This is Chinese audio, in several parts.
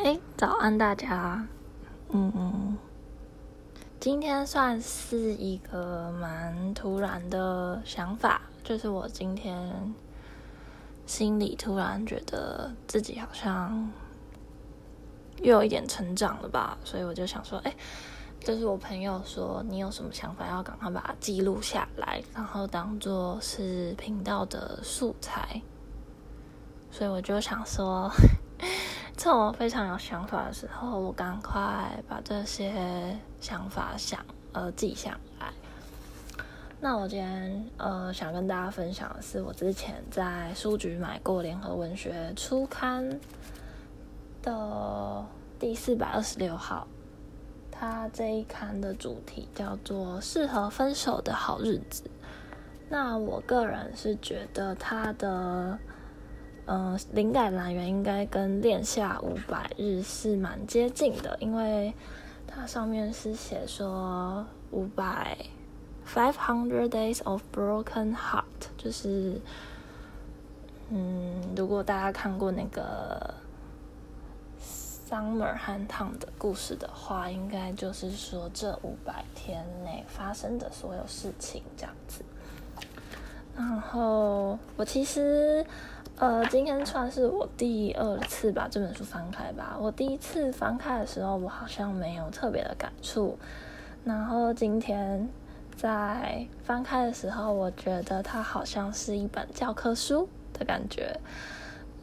哎，早安大家。嗯，今天算是一个蛮突然的想法，就是我今天心里突然觉得自己好像又有一点成长了吧，所以我就想说，哎，就是我朋友说你有什么想法，要赶快把它记录下来，然后当做是频道的素材。所以我就想说，趁我非常有想法的时候，我赶快把这些想法想呃记下来。那我今天呃想跟大家分享的是，我之前在书局买过《联合文学》初刊的第四百二十六号，它这一刊的主题叫做“适合分手的好日子”。那我个人是觉得它的。嗯，灵感来源应该跟恋夏五百日是蛮接近的，因为它上面是写说五百 five hundred days of broken heart，就是嗯，如果大家看过那个 Summer 和 Tom 的故事的话，应该就是说这五百天内发生的所有事情这样子。然后我其实。呃，今天算是我第二次把这本书翻开吧。我第一次翻开的时候，我好像没有特别的感触。然后今天在翻开的时候，我觉得它好像是一本教科书的感觉。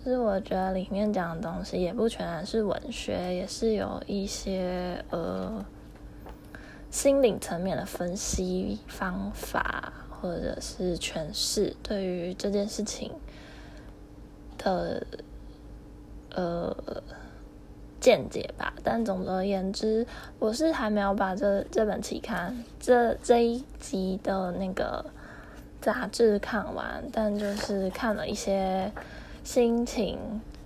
就是我觉得里面讲的东西也不全然是文学，也是有一些呃心灵层面的分析方法，或者是诠释对于这件事情。的呃见解吧，但总而言之，我是还没有把这这本期刊这这一集的那个杂志看完，但就是看了一些心情，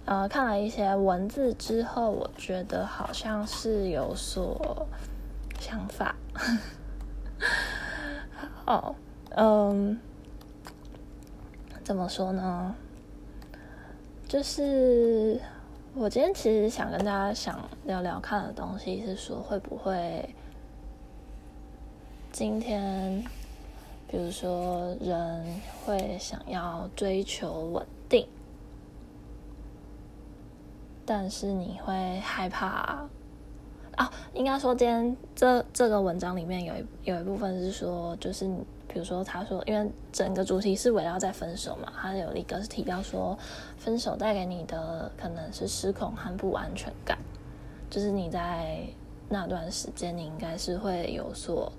呃，看了一些文字之后，我觉得好像是有所想法。哦，嗯，怎么说呢？就是我今天其实想跟大家想聊聊看的东西，是说会不会今天，比如说人会想要追求稳定，但是你会害怕啊？应该说今天这这个文章里面有一有一部分是说，就是。比如说，他说，因为整个主题是围绕在分手嘛，他有一个是提到说，分手带给你的可能是失控和不安全感，就是你在那段时间，你应该是会有所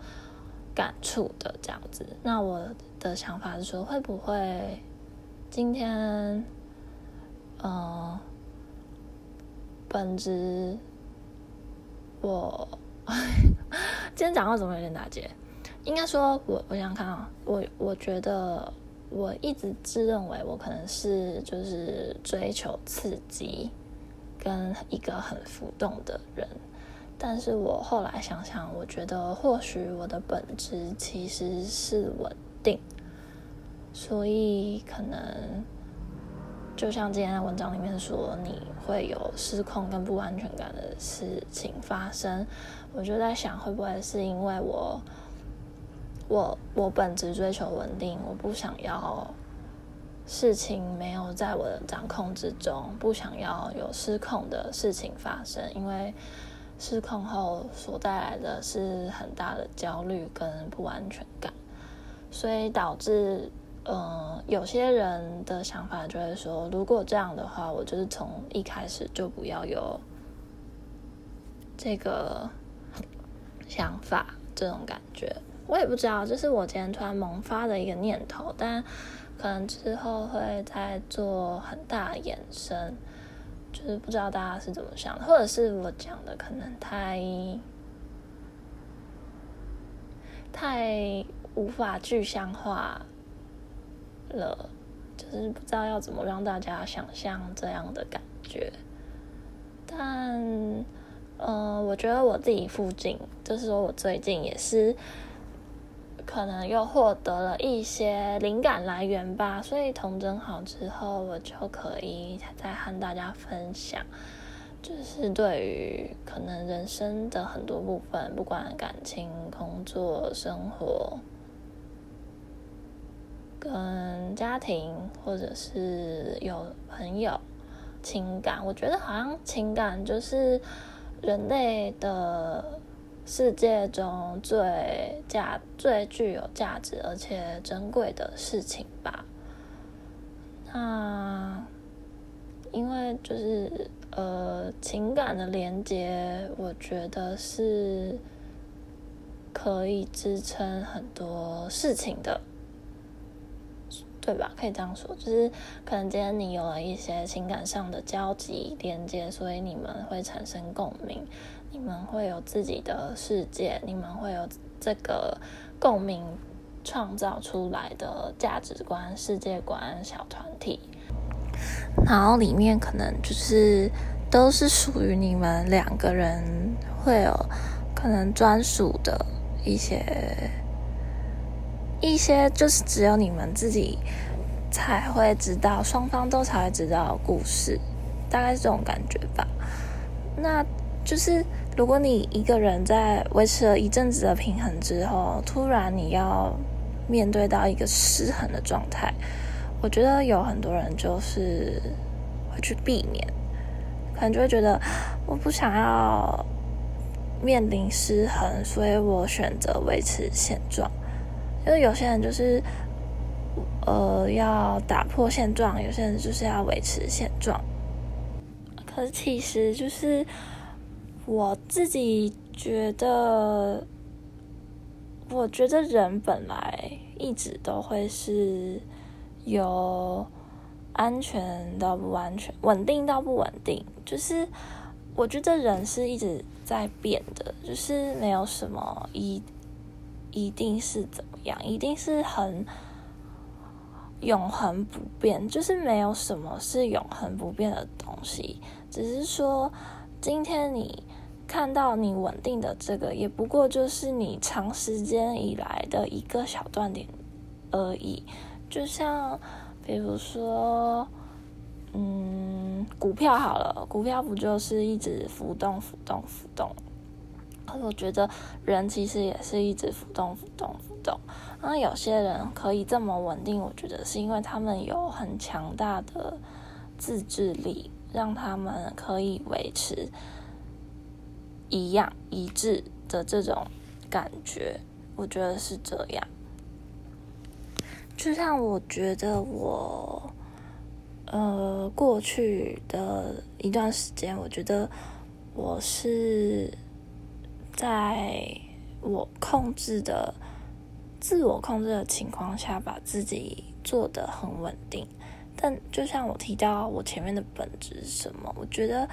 感触的这样子。那我的想法是说，会不会今天，嗯，本质，我今天讲话怎么有点打结？应该说，我我想看啊，我我觉得我一直自认为我可能是就是追求刺激跟一个很浮动的人，但是我后来想想，我觉得或许我的本质其实是稳定，所以可能就像今天的文章里面说，你会有失控跟不安全感的事情发生，我就在想，会不会是因为我。我我本质追求稳定，我不想要事情没有在我的掌控之中，不想要有失控的事情发生，因为失控后所带来的是很大的焦虑跟不安全感，所以导致嗯有些人的想法就会说，如果这样的话，我就是从一开始就不要有这个想法，这种感觉。我也不知道，这是我今天突然萌发的一个念头，但可能之后会再做很大的延伸，就是不知道大家是怎么想的，或者是我讲的可能太太无法具象化了，就是不知道要怎么让大家想象这样的感觉。但，嗯，我觉得我自己附近，就是说我最近也是。可能又获得了一些灵感来源吧，所以童真好之后，我就可以再和大家分享。就是对于可能人生的很多部分，不管感情、工作、生活，跟家庭，或者是有朋友、情感，我觉得好像情感就是人类的世界中最价、最具有价值而且珍贵的事情吧。那因为就是呃，情感的连接，我觉得是可以支撑很多事情的。对吧？可以这样说，就是可能今天你有了一些情感上的交集连接，所以你们会产生共鸣，你们会有自己的世界，你们会有这个共鸣创造出来的价值观、世界观、小团体，然后里面可能就是都是属于你们两个人会有可能专属的一些。一些就是只有你们自己才会知道，双方都才会知道故事，大概是这种感觉吧。那就是如果你一个人在维持了一阵子的平衡之后，突然你要面对到一个失衡的状态，我觉得有很多人就是会去避免，可能就会觉得我不想要面临失衡，所以我选择维持现状。因为有些人就是，呃，要打破现状；有些人就是要维持现状。可是，其实就是我自己觉得，我觉得人本来一直都会是有安全到不安全、稳定到不稳定。就是我觉得人是一直在变的，就是没有什么一。一定是怎样？一定是很永恒不变，就是没有什么是永恒不变的东西。只是说，今天你看到你稳定的这个，也不过就是你长时间以来的一个小断点而已。就像比如说，嗯，股票好了，股票不就是一直浮动、浮动、浮动？我觉得人其实也是一直浮动、浮动、动。那有些人可以这么稳定，我觉得是因为他们有很强大的自制力，让他们可以维持一样一致的这种感觉。我觉得是这样。就像我觉得我，呃，过去的一段时间，我觉得我是。在我控制的、自我控制的情况下，把自己做得很稳定。但就像我提到，我前面的本质是什么？我觉得，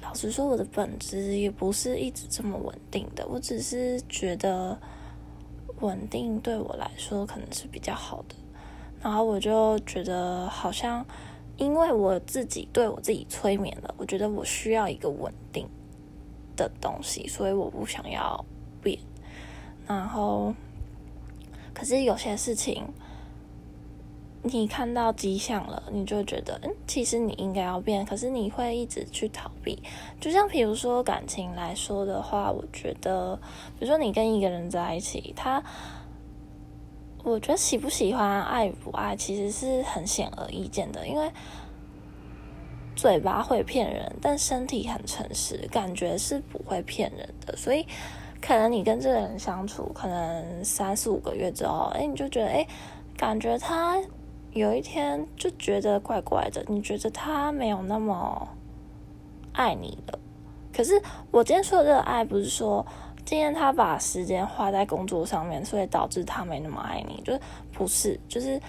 老实说，我的本质也不是一直这么稳定的。我只是觉得，稳定对我来说可能是比较好的。然后我就觉得，好像因为我自己对我自己催眠了，我觉得我需要一个稳定。的东西，所以我不想要变。然后，可是有些事情，你看到迹象了，你就觉得，嗯，其实你应该要变。可是你会一直去逃避。就像比如说感情来说的话，我觉得，比如说你跟一个人在一起，他，我觉得喜不喜欢、爱不爱，其实是很显而易见的，因为。嘴巴会骗人，但身体很诚实，感觉是不会骗人的。所以，可能你跟这个人相处，可能三四五个月之后，哎，你就觉得，哎，感觉他有一天就觉得怪怪的，你觉得他没有那么爱你了。可是，我今天说的这个爱，不是说今天他把时间花在工作上面，所以导致他没那么爱你，就是不是，就是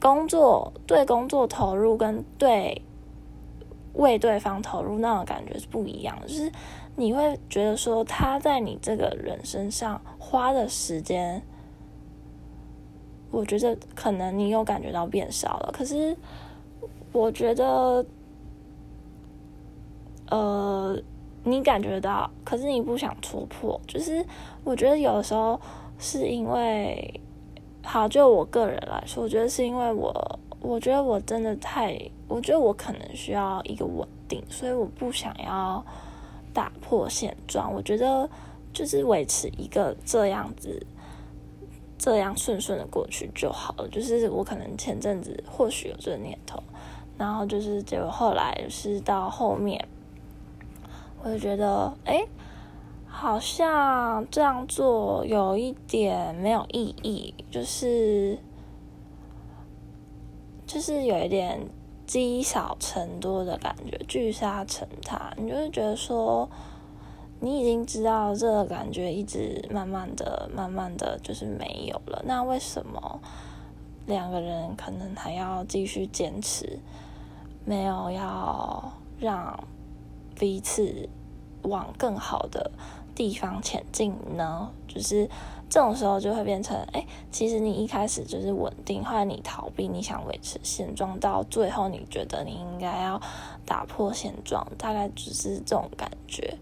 工作对工作投入跟对。为对方投入那种感觉是不一样的，就是你会觉得说他在你这个人身上花的时间，我觉得可能你有感觉到变少了。可是我觉得，呃，你感觉到，可是你不想戳破。就是我觉得有的时候是因为，好，就我个人来说，我觉得是因为我。我觉得我真的太，我觉得我可能需要一个稳定，所以我不想要打破现状。我觉得就是维持一个这样子，这样顺顺的过去就好了。就是我可能前阵子或许有这个念头，然后就是结果后来是到后面，我就觉得哎。好像这样做有一点没有意义，就是就是有一点积少成多的感觉，聚沙成塔。你就会觉得说，你已经知道这个感觉一直慢慢的、慢慢的就是没有了。那为什么两个人可能还要继续坚持，没有要让彼此往更好的？地方前进呢，就是这种时候就会变成，哎，其实你一开始就是稳定，后来你逃避，你想维持现状，到最后你觉得你应该要打破现状，大概只是这种感觉。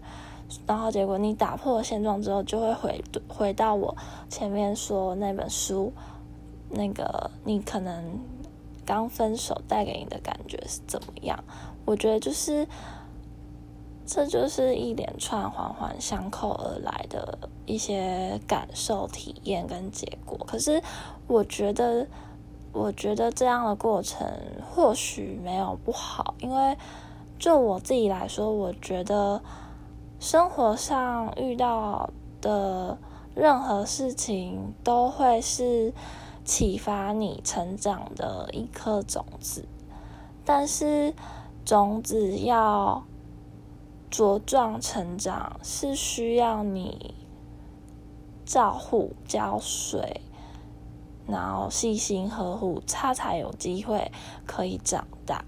然后结果你打破现状之后，就会回回到我前面说那本书，那个你可能刚分手带给你的感觉是怎么样？我觉得就是。这就是一连串环环相扣而来的一些感受、体验跟结果。可是，我觉得，我觉得这样的过程或许没有不好，因为就我自己来说，我觉得生活上遇到的任何事情都会是启发你成长的一颗种子，但是种子要。茁壮成长是需要你照护、浇水，然后细心呵护，它才有机会可以长大。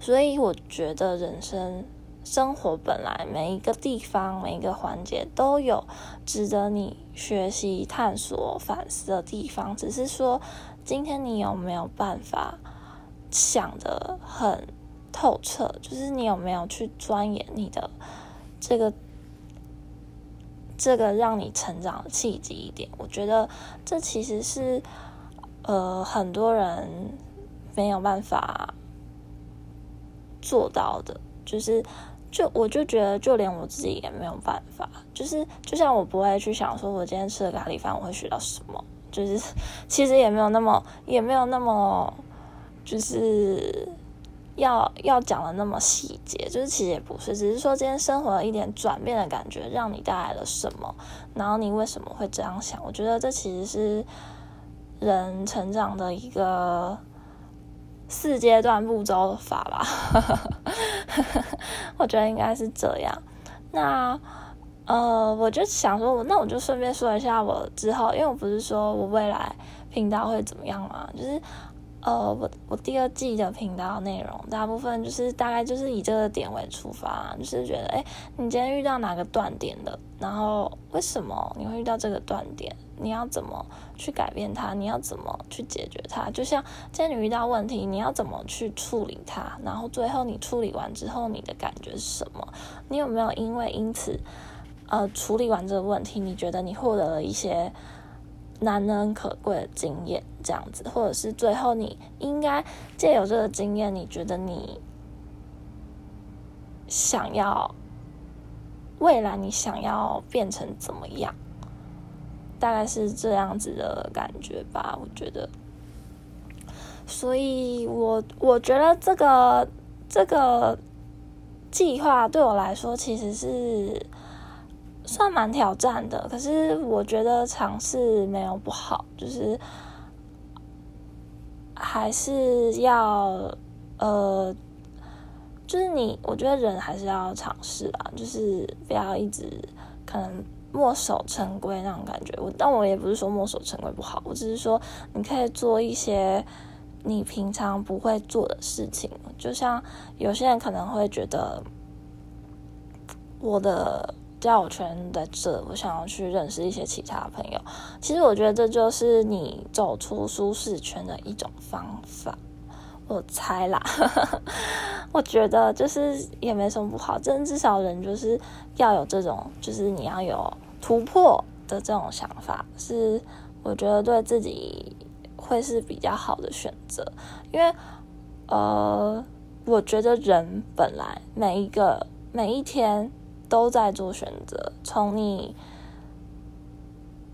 所以，我觉得人生生活本来每一个地方、每一个环节都有值得你学习、探索、反思的地方，只是说今天你有没有办法想的很。透彻，就是你有没有去钻研你的这个这个让你成长的契机一点？我觉得这其实是呃很多人没有办法做到的。就是就我就觉得，就连我自己也没有办法。就是 就像我不会去想说，我今天吃了咖喱饭，我会学到什么？就是其实也没有那么也没有那么就是。要要讲的那么细节，就是其实也不是，只是说今天生活一点转变的感觉，让你带来了什么，然后你为什么会这样想？我觉得这其实是人成长的一个四阶段步骤法吧，我觉得应该是这样。那呃，我就想说，那我就顺便说一下我之后，因为我不是说我未来频道会怎么样嘛，就是。呃，我我第二季的频道内容，大部分就是大概就是以这个点为出发，就是觉得，哎，你今天遇到哪个断点的？然后为什么你会遇到这个断点？你要怎么去改变它？你要怎么去解决它？就像今天你遇到问题，你要怎么去处理它？然后最后你处理完之后，你的感觉是什么？你有没有因为因此，呃，处理完这个问题，你觉得你获得了一些？难能可贵的经验，这样子，或者是最后你应该借有这个经验，你觉得你想要未来你想要变成怎么样？大概是这样子的感觉吧，我觉得。所以我我觉得这个这个计划对我来说其实是。算蛮挑战的，可是我觉得尝试没有不好，就是还是要呃，就是你，我觉得人还是要尝试啊，就是不要一直可能墨守成规那种感觉。我但我也不是说墨守成规不好，我只是说你可以做一些你平常不会做的事情，就像有些人可能会觉得我的。交友圈在这，我想要去认识一些其他朋友。其实我觉得这就是你走出舒适圈的一种方法。我猜啦，我觉得就是也没什么不好。真至少人就是要有这种，就是你要有突破的这种想法，是我觉得对自己会是比较好的选择。因为呃，我觉得人本来每一个每一天都在做选择，从你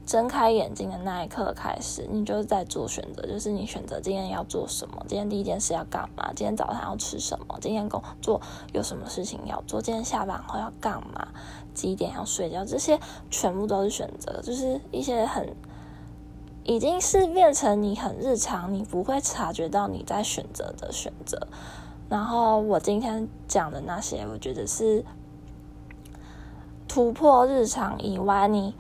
睁开眼睛的那一刻开始，你就是在做选择，就是你选择今天要做什么，今天第一件事要干嘛，今天早上要吃什么，今天工作有什么事情要做，今天下班后要干嘛，几点要睡觉，这些全部都是选择，就是一些很。已经是变成你很日常，你不会察觉到你在选择的选择。然后我今天讲的那些，我觉得是突破日常以外，你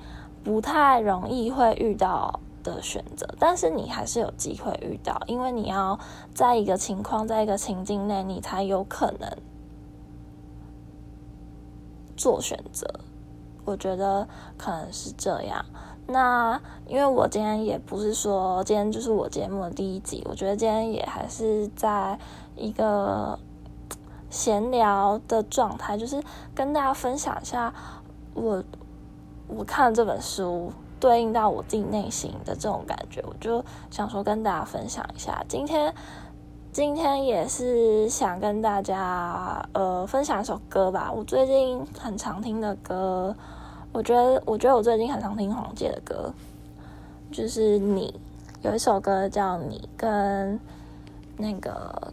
不太容易会遇到的选择。但是你还是有机会遇到，因为你要在一个情况，在一个情境内，你才有可能做选择。我觉得可能是这样。那因为我今天也不是说今天就是我节目的第一集，我觉得今天也还是在一个闲聊的状态，就是跟大家分享一下我我看了这本书对应到我自己内心的这种感觉，我就想说跟大家分享一下。今天今天也是想跟大家呃分享一首歌吧，我最近很常听的歌。我觉得，我觉得我最近很常听黄玠的歌，就是你有一首歌叫你跟那个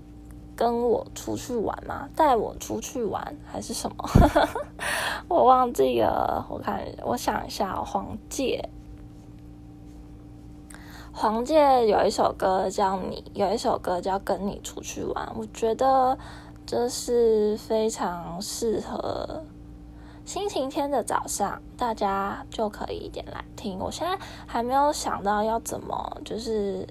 跟我出去玩嘛，带我出去玩还是什么？忘记了。我看，我想一下，黄玠，黄玠有一首歌叫你，有一首歌叫跟你出去玩。我觉得这是非常适合。星期天的早上，大家就可以一点来听。我现在还没有想到要怎么，就是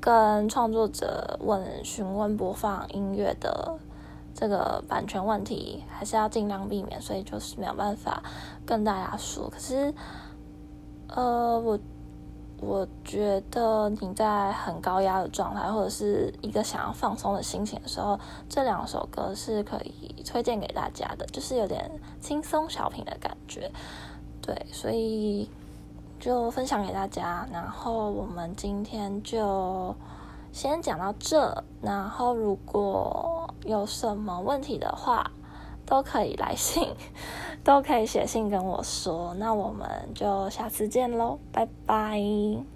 跟创作者问询问播放音乐的这个版权问题，还是要尽量避免，所以就是没有办法跟大家说。可是，呃，我。我觉得你在很高压的状态，或者是一个想要放松的心情的时候，这两首歌是可以推荐给大家的，就是有点轻松小品的感觉。对，所以就分享给大家。然后我们今天就先讲到这。然后如果有什么问题的话，都可以来信，都可以写信跟我说。那我们就下次见喽，拜拜。